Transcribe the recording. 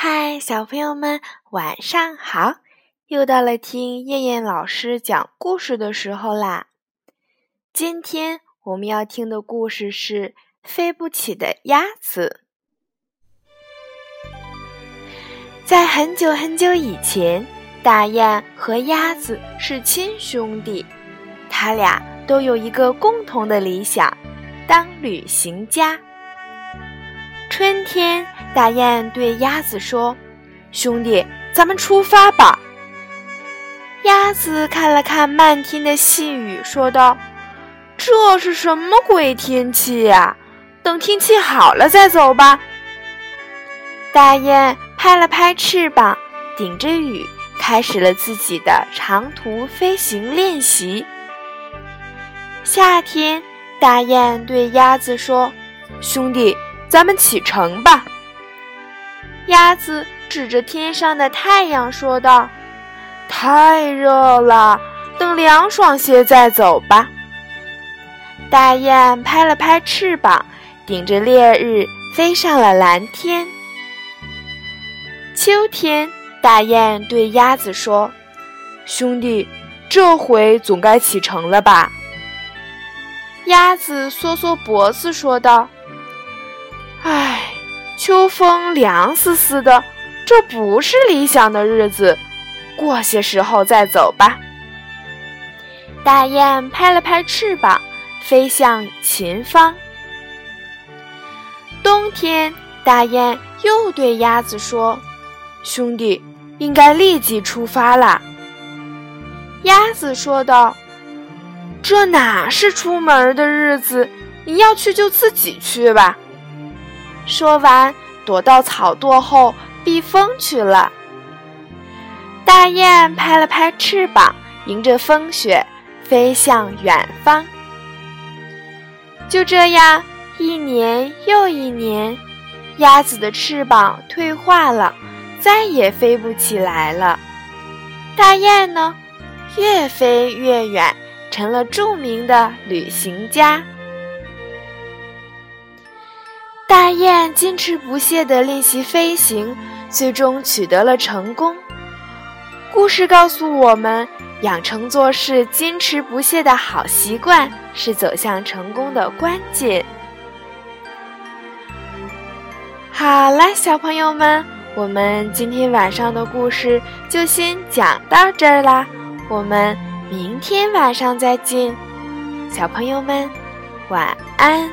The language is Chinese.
嗨，小朋友们，晚上好！又到了听燕燕老师讲故事的时候啦。今天我们要听的故事是《飞不起的鸭子》。在很久很久以前，大雁和鸭子是亲兄弟，他俩都有一个共同的理想：当旅行家。春天。大雁对鸭子说：“兄弟，咱们出发吧。”鸭子看了看漫天的细雨，说道：“这是什么鬼天气呀？等天气好了再走吧。”大雁拍了拍翅膀，顶着雨，开始了自己的长途飞行练习。夏天，大雁对鸭子说：“兄弟，咱们启程吧。”鸭子指着天上的太阳说道：“太热了，等凉爽些再走吧。”大雁拍了拍翅膀，顶着烈日飞上了蓝天。秋天，大雁对鸭子说：“兄弟，这回总该启程了吧？”鸭子缩缩脖子说道：“唉。”秋风凉丝丝的，这不是理想的日子，过些时候再走吧。大雁拍了拍翅膀，飞向前方。冬天，大雁又对鸭子说：“兄弟，应该立即出发啦。”鸭子说道：“这哪是出门的日子？你要去就自己去吧。”说完，躲到草垛后避风去了。大雁拍了拍翅膀，迎着风雪飞向远方。就这样，一年又一年，鸭子的翅膀退化了，再也飞不起来了。大雁呢，越飞越远，成了著名的旅行家。大雁坚持不懈地练习飞行，最终取得了成功。故事告诉我们，养成做事坚持不懈的好习惯是走向成功的关键。好了，小朋友们，我们今天晚上的故事就先讲到这儿啦，我们明天晚上再见，小朋友们，晚安。